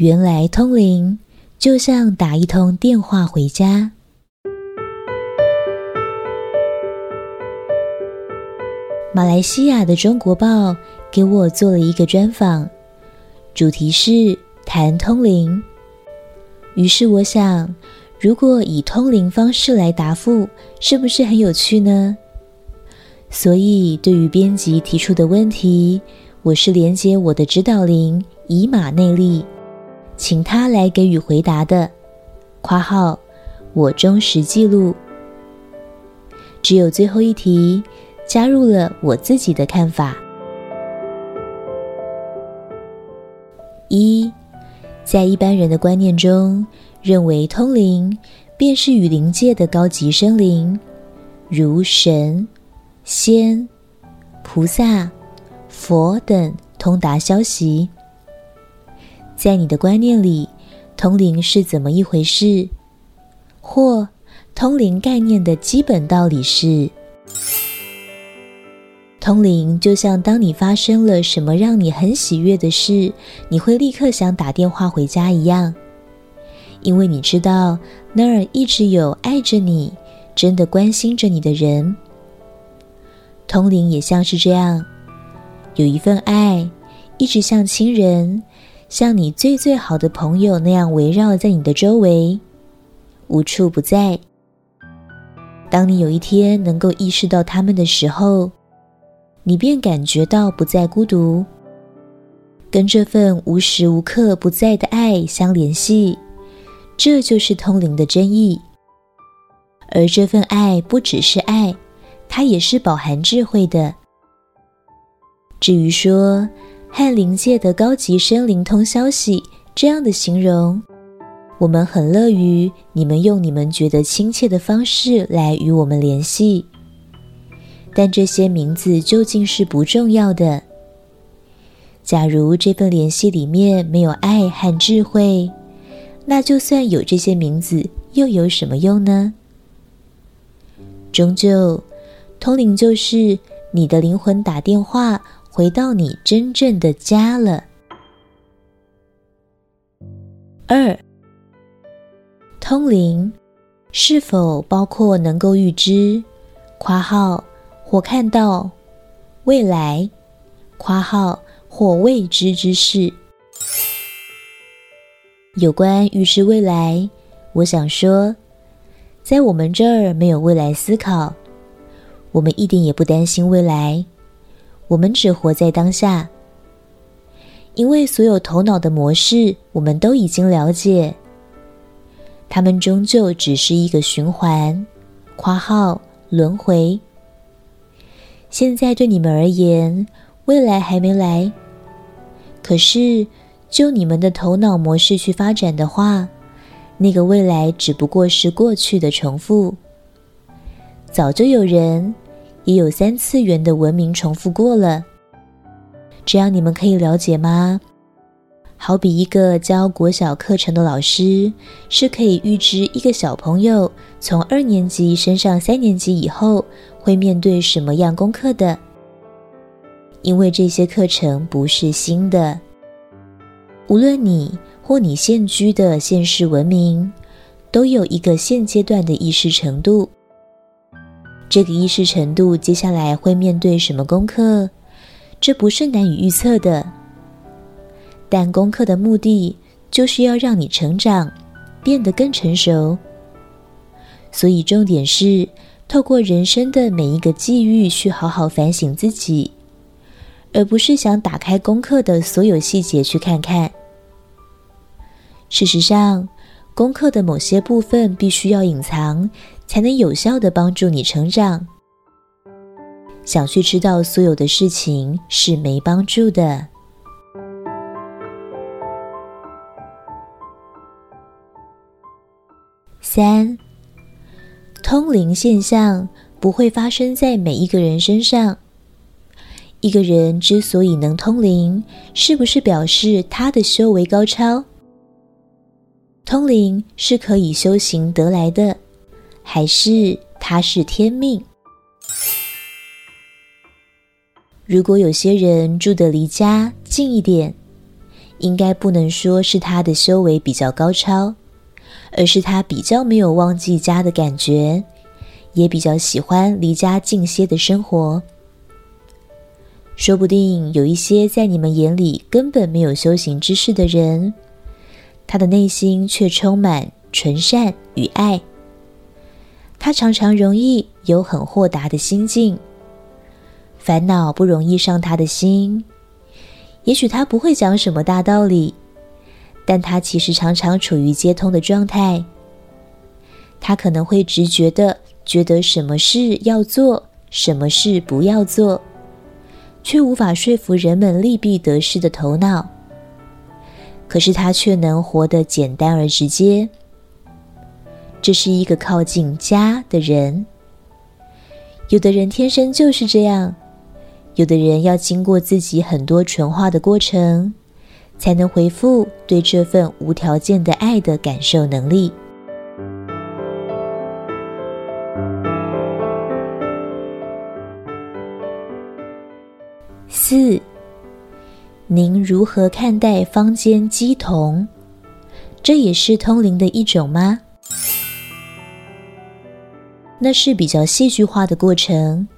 原来通灵就像打一通电话回家。马来西亚的中国报给我做了一个专访，主题是谈通灵。于是我想，如果以通灵方式来答复，是不是很有趣呢？所以，对于编辑提出的问题，我是连接我的指导灵以马内利。请他来给予回答的（括号我忠实记录）。只有最后一题加入了我自己的看法。一，在一般人的观念中，认为通灵便是与灵界的高级生灵，如神、仙、菩萨、佛等通达消息。在你的观念里，通灵是怎么一回事？或通灵概念的基本道理是：通灵就像当你发生了什么让你很喜悦的事，你会立刻想打电话回家一样，因为你知道那儿一直有爱着你、真的关心着你的人。通灵也像是这样，有一份爱，一直像亲人。像你最最好的朋友那样围绕在你的周围，无处不在。当你有一天能够意识到他们的时候，你便感觉到不再孤独，跟这份无时无刻不在的爱相联系，这就是通灵的真意。而这份爱不只是爱，它也是饱含智慧的。至于说，和灵界的高级生灵通消息，这样的形容，我们很乐于你们用你们觉得亲切的方式来与我们联系。但这些名字究竟是不重要的。假如这份联系里面没有爱和智慧，那就算有这些名字，又有什么用呢？终究，通灵就是你的灵魂打电话。回到你真正的家了。二，通灵是否包括能够预知（括号或看到）未来（括号或未知之事）？有关预知未来，我想说，在我们这儿没有未来思考，我们一点也不担心未来。我们只活在当下，因为所有头脑的模式我们都已经了解，它们终究只是一个循环（括号轮回）。现在对你们而言，未来还没来，可是就你们的头脑模式去发展的话，那个未来只不过是过去的重复。早就有人。也有三次元的文明重复过了，这样你们可以了解吗？好比一个教国小课程的老师，是可以预知一个小朋友从二年级升上三年级以后会面对什么样功课的，因为这些课程不是新的。无论你或你现居的现世文明，都有一个现阶段的意识程度。这个意识程度接下来会面对什么功课？这不是难以预测的。但功课的目的就是要让你成长，变得更成熟。所以重点是透过人生的每一个际遇去好好反省自己，而不是想打开功课的所有细节去看看。事实上，功课的某些部分必须要隐藏。才能有效的帮助你成长。想去知道所有的事情是没帮助的。三，通灵现象不会发生在每一个人身上。一个人之所以能通灵，是不是表示他的修为高超？通灵是可以修行得来的。还是它是天命？如果有些人住得离家近一点，应该不能说是他的修为比较高超，而是他比较没有忘记家的感觉，也比较喜欢离家近些的生活。说不定有一些在你们眼里根本没有修行之事的人，他的内心却充满纯善与爱。他常常容易有很豁达的心境，烦恼不容易上他的心。也许他不会讲什么大道理，但他其实常常处于接通的状态。他可能会直觉地觉得什么事要做，什么事不要做，却无法说服人们利弊得失的头脑。可是他却能活得简单而直接。这是一个靠近家的人。有的人天生就是这样。有的人要经过自己很多纯化的过程，才能恢复对这份无条件的爱的感受能力。四，您如何看待坊间乩童？这也是通灵的一种吗？那是比较戏剧化的过程。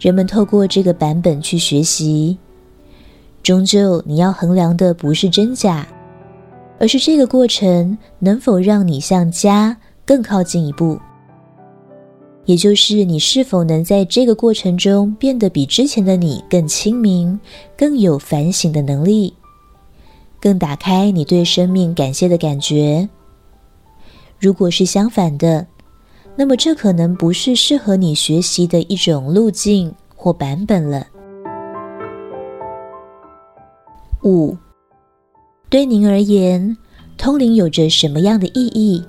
人们透过这个版本去学习，终究你要衡量的不是真假，而是这个过程能否让你向家更靠近一步，也就是你是否能在这个过程中变得比之前的你更清明、更有反省的能力，更打开你对生命感谢的感觉。如果是相反的，那么，这可能不是适合你学习的一种路径或版本了。五，对您而言，通灵有着什么样的意义？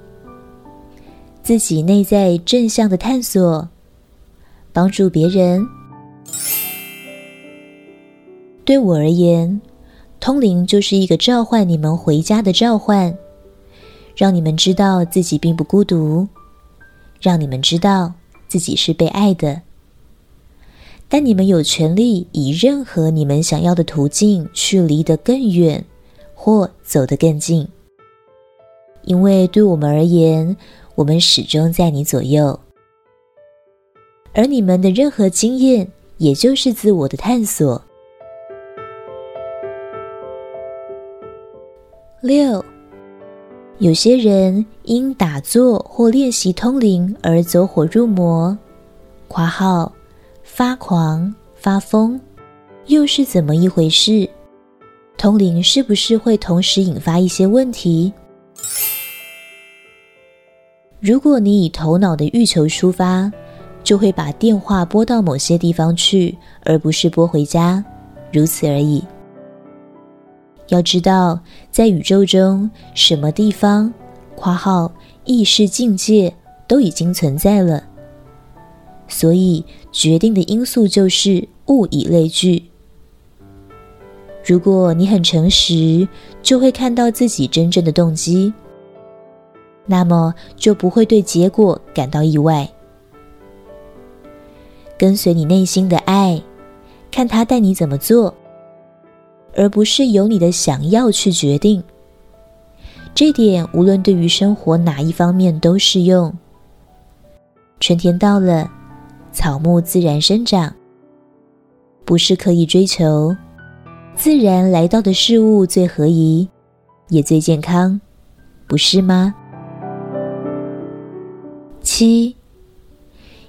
自己内在正向的探索，帮助别人。对我而言，通灵就是一个召唤你们回家的召唤，让你们知道自己并不孤独。让你们知道自己是被爱的，但你们有权利以任何你们想要的途径去离得更远，或走得更近。因为对我们而言，我们始终在你左右，而你们的任何经验，也就是自我的探索。六。有些人因打坐或练习通灵而走火入魔，括号发狂发疯，又是怎么一回事？通灵是不是会同时引发一些问题？如果你以头脑的欲求出发，就会把电话拨到某些地方去，而不是拨回家，如此而已。要知道，在宇宙中，什么地方（括号意识境界）都已经存在了。所以，决定的因素就是物以类聚。如果你很诚实，就会看到自己真正的动机，那么就不会对结果感到意外。跟随你内心的爱，看他带你怎么做。而不是由你的想要去决定，这点无论对于生活哪一方面都适用。春天到了，草木自然生长，不是刻意追求，自然来到的事物最合宜，也最健康，不是吗？七，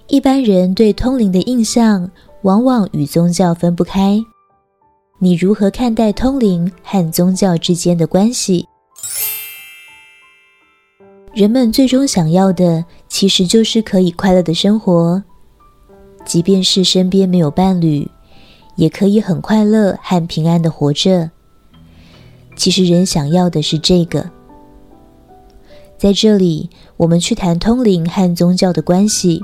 一般人对通灵的印象，往往与宗教分不开。你如何看待通灵和宗教之间的关系？人们最终想要的，其实就是可以快乐的生活，即便是身边没有伴侣，也可以很快乐和平安的活着。其实人想要的是这个。在这里，我们去谈通灵和宗教的关系，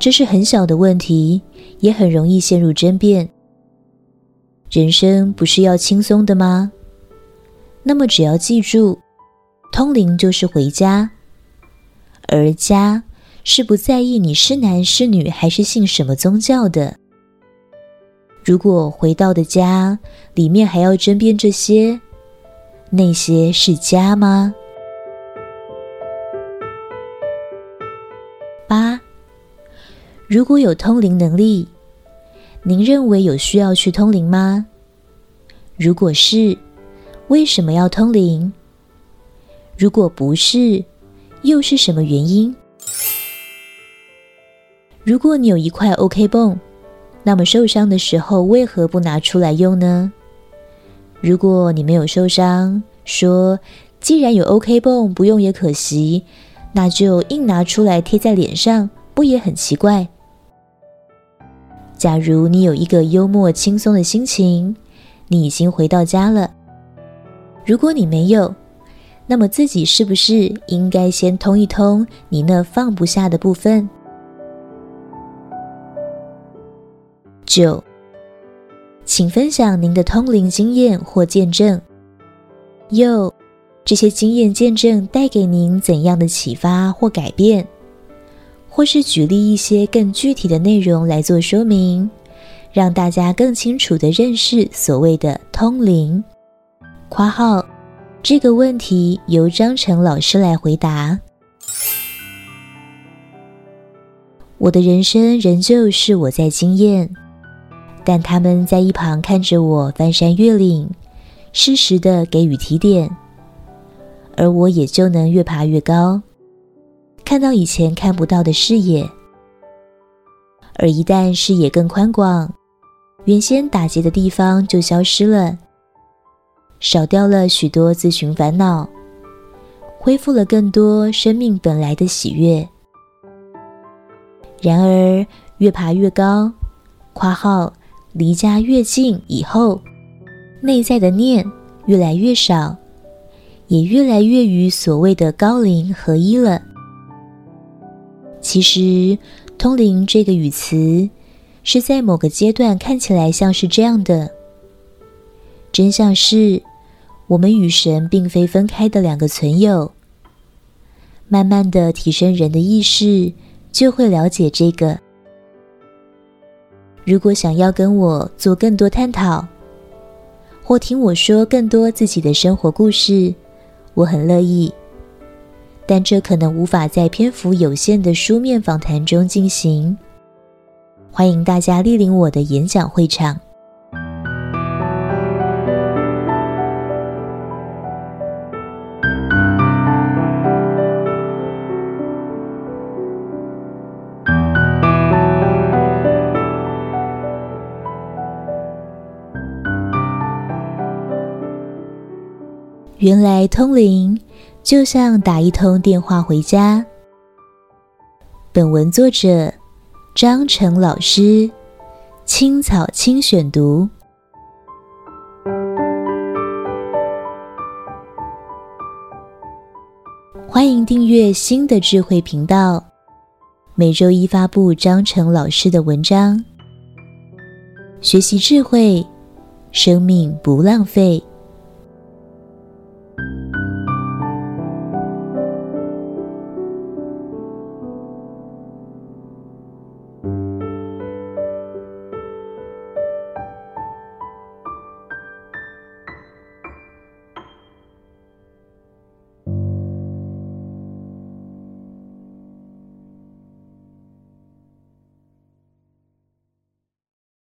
这是很小的问题，也很容易陷入争辩。人生不是要轻松的吗？那么只要记住，通灵就是回家，而家是不在意你是男是女还是信什么宗教的。如果回到的家里面还要争辩这些，那些是家吗？八，如果有通灵能力，您认为有需要去通灵吗？如果是，为什么要通灵？如果不是，又是什么原因？如果你有一块 OK 绷，那么受伤的时候为何不拿出来用呢？如果你没有受伤，说既然有 OK 绷，不用也可惜，那就硬拿出来贴在脸上，不也很奇怪？假如你有一个幽默轻松的心情，你已经回到家了。如果你没有，那么自己是不是应该先通一通你那放不下的部分？九。请分享您的通灵经验或见证。又，这些经验见证带给您怎样的启发或改变？或是举例一些更具体的内容来做说明，让大家更清楚地认识所谓的通灵。括号，这个问题由张成老师来回答。我的人生仍旧是我在经验。但他们在一旁看着我翻山越岭，适时的给予提点，而我也就能越爬越高，看到以前看不到的视野。而一旦视野更宽广，原先打结的地方就消失了，少掉了许多自寻烦恼，恢复了更多生命本来的喜悦。然而，越爬越高，括号。离家越近以后，内在的念越来越少，也越来越与所谓的高灵合一了。其实，通灵这个语词是在某个阶段看起来像是这样的，真相是我们与神并非分开的两个存有。慢慢的提升人的意识，就会了解这个。如果想要跟我做更多探讨，或听我说更多自己的生活故事，我很乐意。但这可能无法在篇幅有限的书面访谈中进行。欢迎大家莅临我的演讲会场。原来通灵就像打一通电话回家。本文作者张成老师，青草青选读。欢迎订阅新的智慧频道，每周一发布张成老师的文章。学习智慧，生命不浪费。